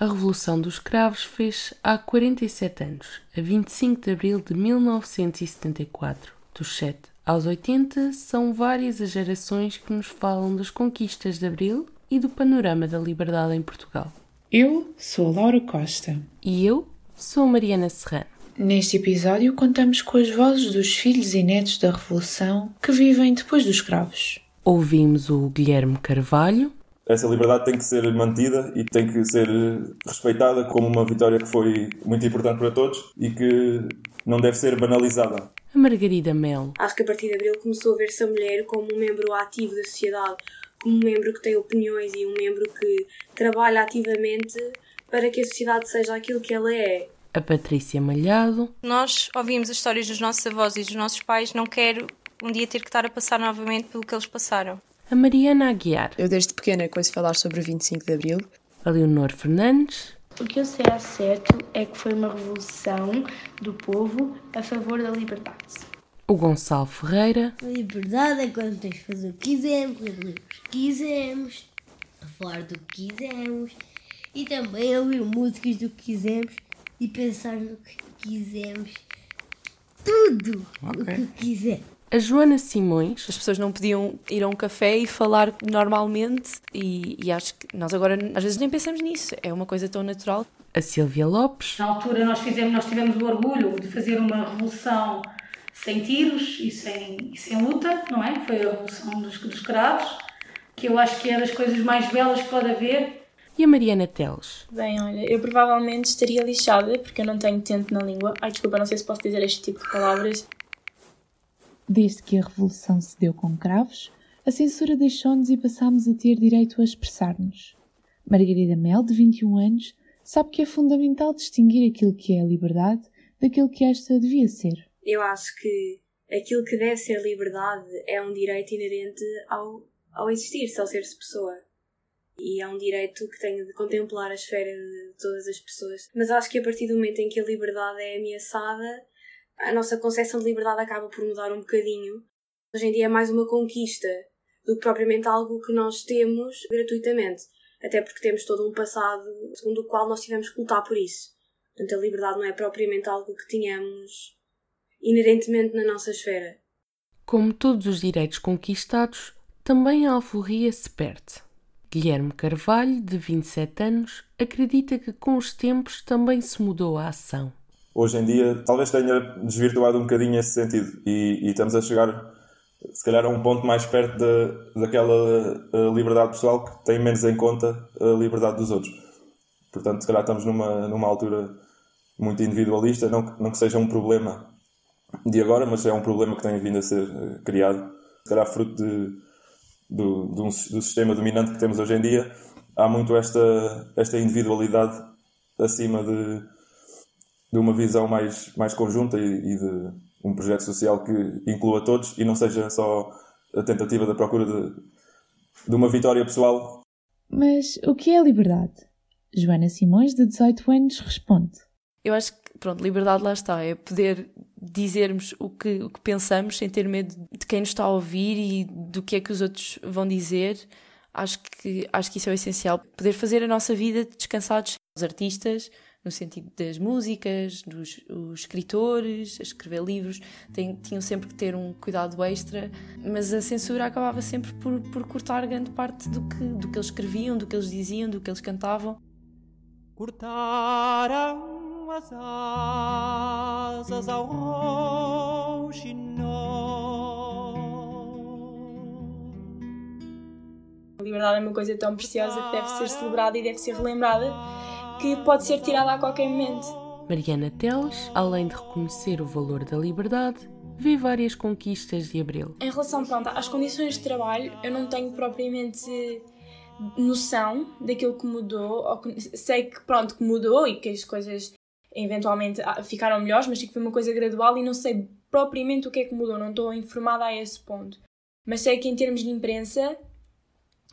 A Revolução dos Cravos fez há 47 anos, a 25 de abril de 1974. Dos 7 aos 80 são várias as gerações que nos falam das conquistas de Abril e do panorama da liberdade em Portugal. Eu sou a Laura Costa. E eu sou a Mariana Serrano. Neste episódio contamos com as vozes dos filhos e netos da Revolução que vivem depois dos cravos. Ouvimos o Guilherme Carvalho. Essa liberdade tem que ser mantida e tem que ser respeitada como uma vitória que foi muito importante para todos e que não deve ser banalizada. A Margarida Mel. Acho que a partir de Abril começou a ver-se a mulher como um membro ativo da sociedade, como um membro que tem opiniões e um membro que trabalha ativamente para que a sociedade seja aquilo que ela é. A Patrícia Malhado. Nós ouvimos as histórias dos nossos avós e dos nossos pais, não quero um dia ter que estar a passar novamente pelo que eles passaram. A Mariana Aguiar. Eu desde pequena conheço falar sobre o 25 de Abril. A Leonor Fernandes. O que eu sei a certo é que foi uma revolução do povo a favor da liberdade. O Gonçalo Ferreira. A liberdade é quando tens de fazer o que quisermos, ler o que quisermos, falar do que quisermos e também ouvir músicas do que quisermos e pensar no que quisermos. Tudo okay. o que quiser. A Joana Simões. As pessoas não podiam ir a um café e falar normalmente, e, e, acho que nós agora às vezes nem pensamos nisso, é uma coisa tão natural. A Silvia Lopes. Na altura nós, fizemos, nós tivemos o orgulho de fazer uma revolução sem tiros e sem, e sem luta, não é? Foi a revolução dos, dos cravos, que eu acho que é das coisas mais belas que pode haver. E a Mariana Teles? Bem, olha, eu provavelmente estaria lixada porque eu não tenho tento na língua. Ai, desculpa, não sei se posso dizer este tipo de palavras. Desde que a Revolução se deu com cravos, a censura deixou-nos e passámos a ter direito a expressar-nos. Margarida Mel, de 21 anos, sabe que é fundamental distinguir aquilo que é a liberdade daquilo que esta devia ser. Eu acho que aquilo que deve ser liberdade é um direito inerente ao, ao existir-se, ao ser-se pessoa. E é um direito que tem de contemplar a esfera de todas as pessoas. Mas acho que a partir do momento em que a liberdade é ameaçada, a nossa concepção de liberdade acaba por mudar um bocadinho. Hoje em dia é mais uma conquista do que propriamente algo que nós temos gratuitamente. Até porque temos todo um passado segundo o qual nós tivemos que lutar por isso. Portanto, a liberdade não é propriamente algo que tínhamos inerentemente na nossa esfera. Como todos os direitos conquistados, também a alforria se perde. Guilherme Carvalho, de 27 anos, acredita que com os tempos também se mudou a ação hoje em dia talvez tenha desvirtuado um bocadinho esse sentido e, e estamos a chegar se calhar a um ponto mais perto de, daquela eh, liberdade pessoal que tem menos em conta a liberdade dos outros. Portanto, se calhar estamos numa, numa altura muito individualista, não, não que seja um problema de agora, mas é um problema que tem vindo a ser eh, criado. Se calhar fruto de, do, do, do sistema dominante que temos hoje em dia, há muito esta, esta individualidade acima de, de uma visão mais, mais conjunta e, e, de um projeto social que inclua todos e não seja só a tentativa da procura de, de uma vitória pessoal. Mas o que é a liberdade? Joana Simões, de 18 anos, responde. Eu acho que, pronto, liberdade lá está, é poder dizermos o que, o que pensamos sem ter medo de quem nos está a ouvir e do que é que os outros vão dizer. Acho que, acho que isso é o essencial. Poder fazer a nossa vida descansados. Os artistas, no sentido das músicas, dos os escritores, a escrever livros, tem, tinham sempre que ter um cuidado extra, mas a censura acabava sempre por, por cortar grande parte do que, do que eles escreviam, do que eles diziam, do que eles cantavam. Cortaram as asas ao A liberdade é uma coisa tão preciosa que deve ser celebrada e deve ser relembrada que pode ser tirada a qualquer momento. Mariana Teles, além de reconhecer o valor da liberdade, vê várias conquistas de Abril. Em relação pronto, às condições de trabalho, eu não tenho propriamente noção daquilo que mudou. Sei que pronto que mudou e que as coisas eventualmente ah, ficaram melhores, mas sei que foi uma coisa gradual e não sei propriamente o que é que mudou, não estou informada a esse ponto. Mas sei que em termos de imprensa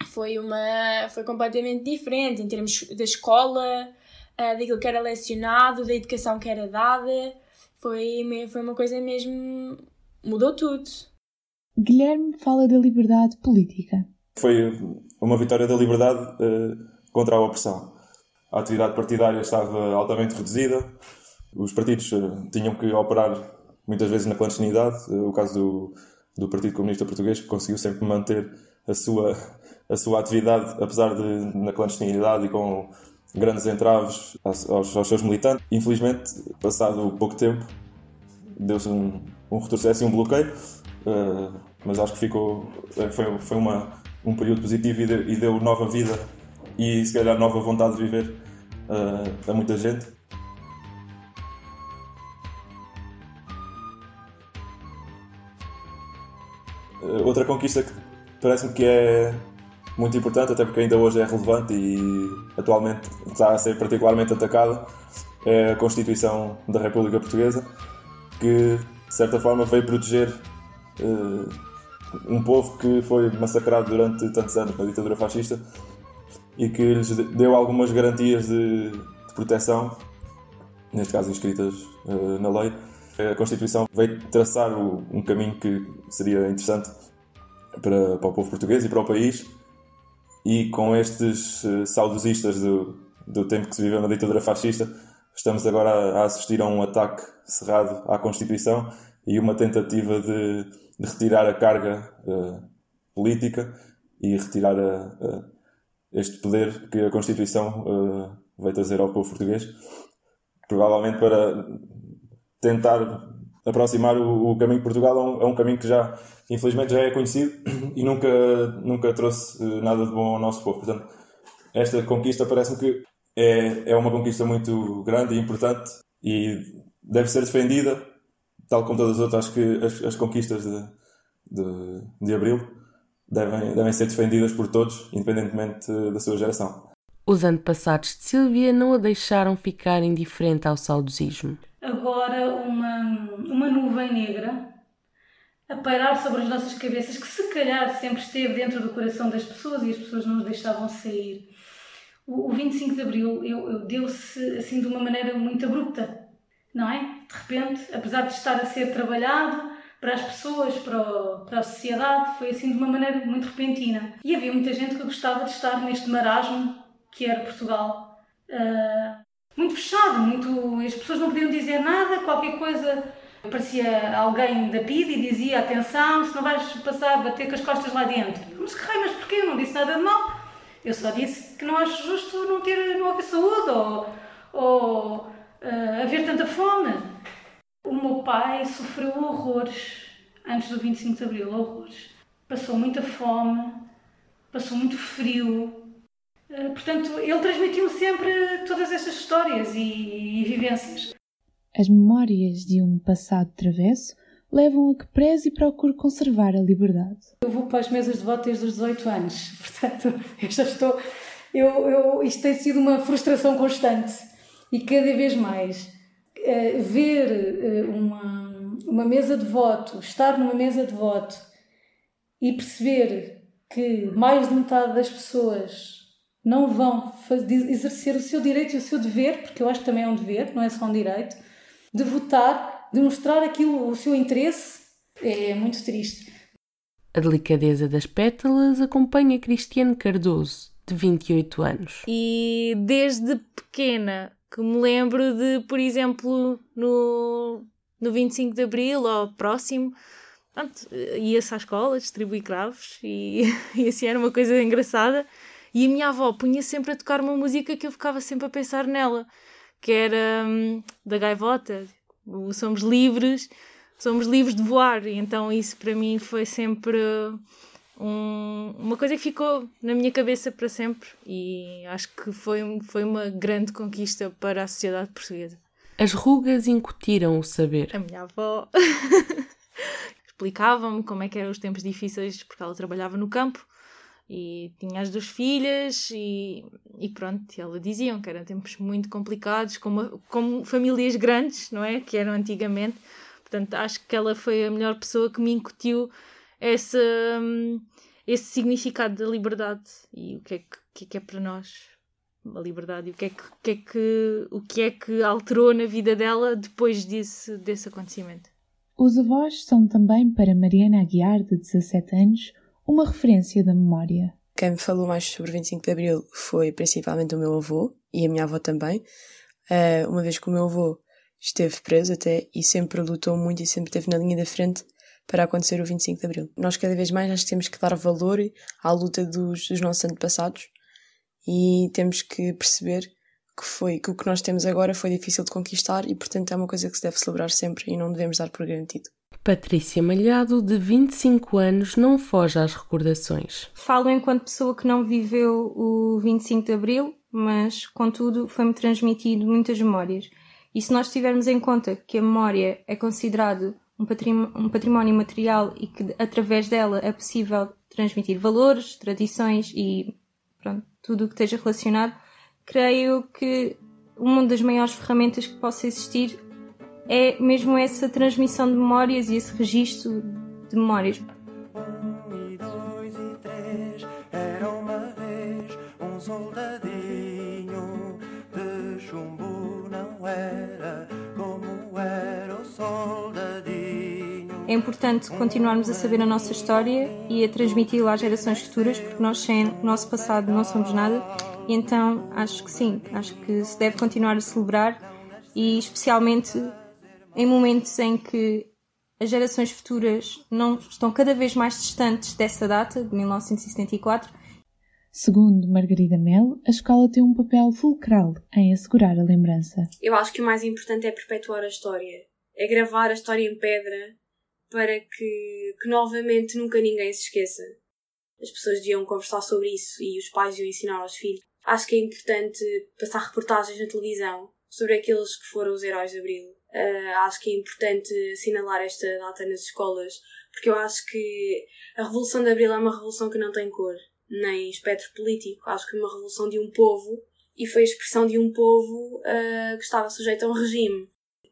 foi uma foi completamente diferente em termos da escola, uh, daquilo que era lecionado, da educação que era dada. Foi, foi uma coisa mesmo. mudou tudo. Guilherme fala da liberdade política. Foi uma vitória da liberdade uh, contra a opressão. a atividade partidária estava altamente reduzida, os partidos uh, tinham que operar muitas vezes na clandestinidade. Uh, o caso do, do Partido Comunista Português, que conseguiu sempre manter a sua, a sua atividade, apesar de na clandestinidade e com grandes entraves aos, aos seus militantes. Infelizmente, passado pouco tempo, deu-se um, um retrocesso e um bloqueio, uh, mas acho que ficou, foi, foi uma, um período positivo e deu, e deu nova vida e se calhar nova vontade de viver uh, a muita gente. Outra conquista que parece-me que é muito importante, até porque ainda hoje é relevante e atualmente está a ser particularmente atacada, é a Constituição da República Portuguesa, que de certa forma veio proteger uh, um povo que foi massacrado durante tantos anos na ditadura fascista e que lhes deu algumas garantias de, de proteção, neste caso inscritas uh, na lei. A Constituição veio traçar o, um caminho que seria interessante para, para o povo português e para o país e com estes uh, saudosistas do, do tempo que se viveu na ditadura fascista, estamos agora a, a assistir a um ataque cerrado à Constituição e uma tentativa de, de retirar a carga uh, política e retirar a, a, este poder que a Constituição uh, veio trazer ao povo português, provavelmente para tentar aproximar o, o caminho de Portugal a um, a um caminho que já infelizmente já é conhecido e nunca, nunca trouxe eh, nada de bom ao nosso povo. Portanto, esta conquista parece-me que é, é uma conquista muito grande e importante e deve ser defendida, tal como todas as outras. Acho que as, as conquistas de, de, de Abril devem, devem ser defendidas por todos, independentemente da sua geração. Os antepassados de Sílvia não a deixaram ficar indiferente ao saudosismo. Agora, uma, uma nuvem negra a pairar sobre as nossas cabeças, que se calhar sempre esteve dentro do coração das pessoas e as pessoas não nos deixavam sair. O, o 25 de Abril eu, eu deu-se assim de uma maneira muito abrupta, não é? De repente, apesar de estar a ser trabalhado para as pessoas, para, o, para a sociedade, foi assim de uma maneira muito repentina. E havia muita gente que gostava de estar neste marasmo que era Portugal. Uh, muito fechado, muito, as pessoas não podiam dizer nada, qualquer coisa Aparecia alguém da PID e dizia: Atenção, se não vais passar bater com as costas lá dentro. Mas que raio, mas porquê? Não disse nada de mal. Eu só disse que não acho justo não, ter, não haver saúde ou, ou uh, haver tanta fome. O meu pai sofreu horrores antes do 25 de Abril horrores. Passou muita fome, passou muito frio. Uh, portanto, ele transmitiu sempre todas estas histórias e, e vivências. As memórias de um passado travesso levam a que preze e procure conservar a liberdade. Eu vou para as mesas de voto desde os 18 anos, portanto, eu já estou. Eu, eu, isto tem sido uma frustração constante e cada vez mais. Uh, ver uh, uma, uma mesa de voto, estar numa mesa de voto e perceber que mais de metade das pessoas não vão fazer, exercer o seu direito e o seu dever, porque eu acho que também é um dever, não é só um direito, de votar, de mostrar aquilo, o seu interesse, é muito triste. A delicadeza das pétalas acompanha Cristiane Cardoso, de 28 anos. E desde pequena que me lembro de, por exemplo, no, no 25 de Abril ou próximo, ia-se à escola distribuir cravos e, e assim era uma coisa engraçada. E a minha avó punha sempre a tocar uma música que eu ficava sempre a pensar nela que era hum, da gaivota. Somos livres, somos livres de voar. E então isso para mim foi sempre um, uma coisa que ficou na minha cabeça para sempre e acho que foi, foi uma grande conquista para a sociedade portuguesa. As rugas incutiram o saber. A minha avó explicava-me como é que eram os tempos difíceis porque ela trabalhava no campo e tinha as duas filhas e, e pronto, ela diziam que eram tempos muito complicados, como, como famílias grandes, não é? Que eram antigamente. Portanto, acho que ela foi a melhor pessoa que me incutiu esse, esse significado da liberdade e o que é que, que, é, que é para nós a liberdade e o que é que, que, é que, o que é que alterou na vida dela depois desse, desse acontecimento. Os avós são também para Mariana Aguiar, de 17 anos, uma referência da memória. Quem me falou mais sobre o 25 de Abril foi principalmente o meu avô, e a minha avó também, uh, uma vez que o meu avô esteve preso até e sempre lutou muito e sempre esteve na linha da frente para acontecer o 25 de Abril. Nós cada vez mais acho que temos que dar valor à luta dos, dos nossos antepassados e temos que perceber que foi que o que nós temos agora foi difícil de conquistar e portanto é uma coisa que se deve celebrar sempre e não devemos dar por garantido. Patrícia Malhado, de 25 anos, não foge às recordações. Falo enquanto pessoa que não viveu o 25 de Abril, mas, contudo, foi-me transmitido muitas memórias. E se nós tivermos em conta que a memória é considerado um, um património material e que através dela é possível transmitir valores, tradições e pronto, tudo o que esteja relacionado, creio que uma das maiores ferramentas que possa existir é mesmo essa transmissão de memórias e esse registro de memórias. Um e dois e três, era uma vez um soldadinho de chumbo, não era como era o soldadinho. É importante continuarmos a saber a nossa história e a transmiti-la às gerações futuras, porque nós sem o nosso passado não somos nada. E então acho que sim, acho que se deve continuar a celebrar e especialmente em momentos em que as gerações futuras não estão cada vez mais distantes dessa data, de 1974. Segundo Margarida Mel, a escola tem um papel fulcral em assegurar a lembrança. Eu acho que o mais importante é perpetuar a história, é gravar a história em pedra para que, que novamente nunca ninguém se esqueça. As pessoas deviam conversar sobre isso e os pais deviam ensinar aos filhos. Acho que é importante passar reportagens na televisão sobre aqueles que foram os heróis de Abril Uh, acho que é importante assinalar esta data nas escolas, porque eu acho que a Revolução de Abril é uma revolução que não tem cor, nem espectro político. Acho que é uma revolução de um povo e foi a expressão de um povo uh, que estava sujeito a um regime.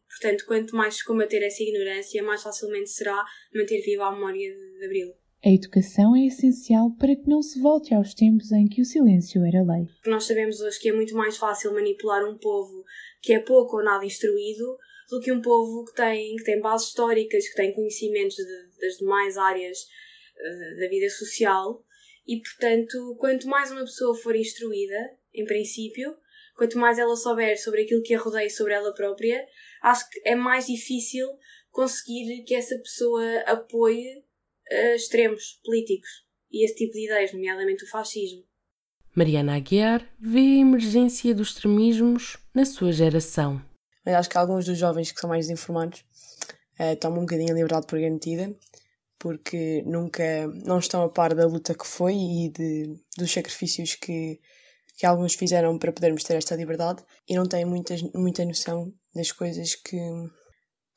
Portanto, quanto mais se combater essa ignorância, mais facilmente será manter viva a memória de Abril. A educação é essencial para que não se volte aos tempos em que o silêncio era lei. Nós sabemos hoje que é muito mais fácil manipular um povo que é pouco ou nada instruído do que um povo que tem, que tem bases históricas, que tem conhecimentos de, das demais áreas uh, da vida social e, portanto, quanto mais uma pessoa for instruída, em princípio, quanto mais ela souber sobre aquilo que a rodeia sobre ela própria, acho que é mais difícil conseguir que essa pessoa apoie uh, extremos políticos e esse tipo de ideias, nomeadamente o fascismo. Mariana Aguiar vê a emergência dos extremismos na sua geração mas acho que alguns dos jovens que são mais desinformados uh, tomam um bocadinho a liberdade por garantida, porque nunca não estão a par da luta que foi e de, dos sacrifícios que, que alguns fizeram para podermos ter esta liberdade e não têm muita, muita noção das coisas que,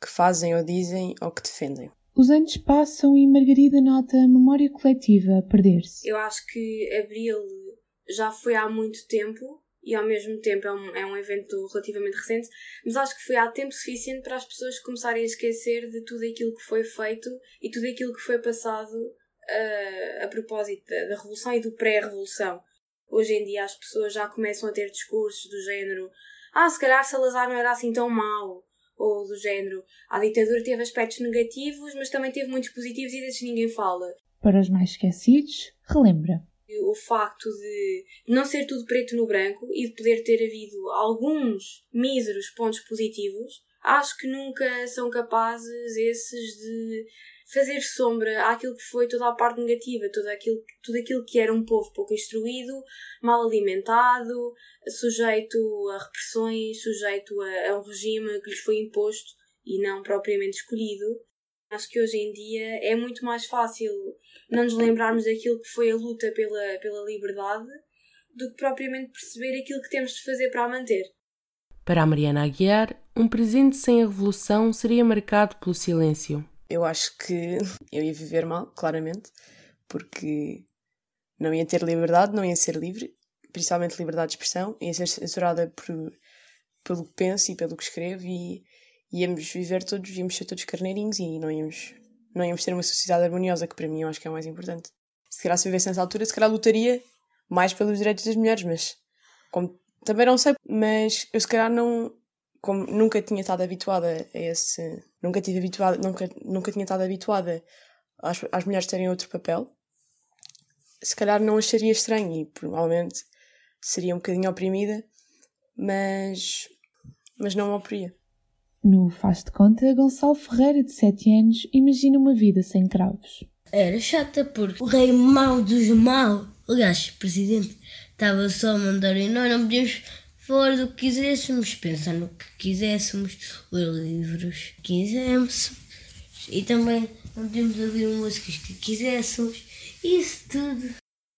que fazem ou dizem ou que defendem. Os anos passam e Margarida nota a memória coletiva a perder-se. Eu acho que Abril já foi há muito tempo e ao mesmo tempo é um, é um evento relativamente recente, mas acho que foi há tempo suficiente para as pessoas começarem a esquecer de tudo aquilo que foi feito e tudo aquilo que foi passado uh, a propósito da, da Revolução e do pré-Revolução. Hoje em dia as pessoas já começam a ter discursos do género ah, se calhar Salazar não era assim tão mau, ou do género a ditadura teve aspectos negativos, mas também teve muitos positivos e desses ninguém fala. Para os mais esquecidos, relembra o facto de não ser tudo preto no branco e de poder ter havido alguns míseros pontos positivos, acho que nunca são capazes esses de fazer sombra àquilo que foi toda a parte negativa, tudo aquilo, tudo aquilo que era um povo pouco instruído, mal alimentado, sujeito a repressões, sujeito a, a um regime que lhes foi imposto e não propriamente escolhido. Acho que hoje em dia é muito mais fácil não nos lembrarmos daquilo que foi a luta pela, pela liberdade do que propriamente perceber aquilo que temos de fazer para a manter. Para a Mariana Aguiar, um presente sem a revolução seria marcado pelo silêncio. Eu acho que eu ia viver mal, claramente, porque não ia ter liberdade, não ia ser livre, principalmente liberdade de expressão, ia ser censurada por, pelo que penso e pelo que escrevo e íamos viver todos, íamos ser todos carneirinhos e não íamos não íamos ter uma sociedade harmoniosa, que para mim eu acho que é o mais importante. Se calhar se vivesse nessa altura, se calhar lutaria mais pelos direitos das mulheres, mas como também não sei, mas eu se calhar não, como nunca tinha estado habituada a esse, nunca tive habituada, nunca, nunca tinha estado habituada às, às mulheres terem outro papel, se calhar não acharia estranho e provavelmente seria um bocadinho oprimida mas, mas não me oporia. No Faz de Conta, Gonçalo Ferreira, de 7 anos, imagina uma vida sem cravos. Era chata porque o rei mau dos maus, aliás, presidente, estava só a mandar e nós não podíamos falar do que quiséssemos, pensar no que quiséssemos, ler livros que quiséssemos e também não podíamos ouvir músicas que quiséssemos, isso tudo.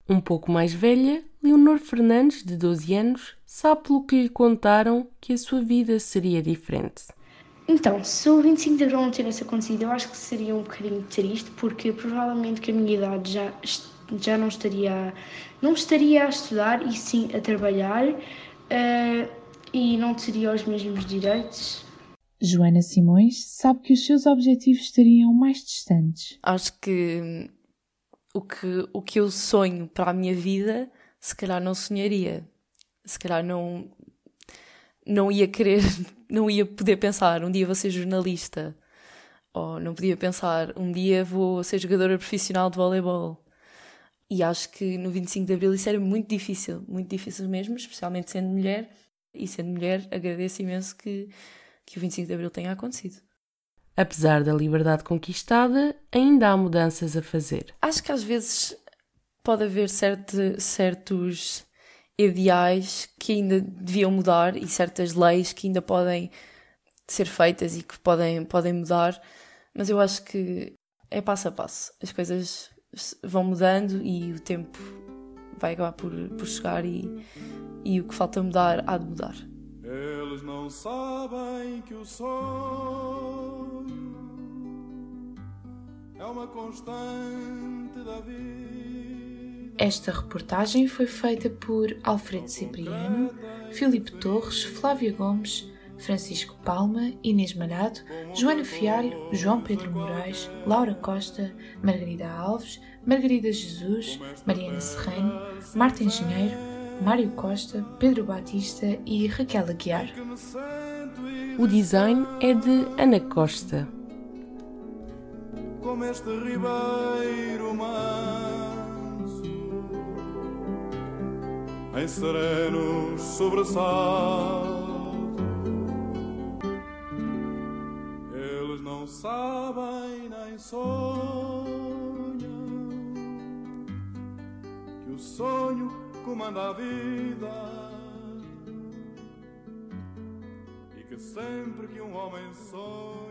Um pouco mais velha, Leonor Fernandes, de 12 anos, sabe pelo que lhe contaram que a sua vida seria diferente. Então, se o 25 de Abril não tivesse acontecido, eu acho que seria um bocadinho triste, porque provavelmente que a minha idade já, já não estaria não estaria a estudar e sim a trabalhar uh, e não teria os mesmos direitos. Joana Simões sabe que os seus objetivos estariam mais distantes. Acho que o que, o que eu sonho para a minha vida, se calhar não sonharia. Se calhar não, não ia querer, não ia poder pensar um dia vou ser jornalista. Ou não podia pensar um dia vou ser jogadora profissional de voleibol. E acho que no 25 de Abril isso era muito difícil, muito difícil mesmo, especialmente sendo mulher. E sendo mulher, agradeço imenso que, que o 25 de Abril tenha acontecido. Apesar da liberdade conquistada, ainda há mudanças a fazer. Acho que às vezes pode haver certo, certos ideais que ainda deviam mudar e certas leis que ainda podem ser feitas e que podem, podem mudar, mas eu acho que é passo a passo. As coisas vão mudando e o tempo vai acabar por, por chegar e, e o que falta mudar há de mudar. Eles não sabem que o sonho é uma constante da vida. Esta reportagem foi feita por Alfredo Cipriano, Filipe Torres, Flávia Gomes, Francisco Palma, Inês Malhado, Joana Fialho, João Pedro Moraes, Laura Costa, Margarida Alves, Margarida Jesus, Mariana Serrano, Marta Engenheiro, Mário Costa, Pedro Batista e Raquel Aguiar. O design é de Ana Costa. Como este ribeiro em serenos sobressaltos. Eles não sabem nem sonham que o sonho comanda a vida e que sempre que um homem sonha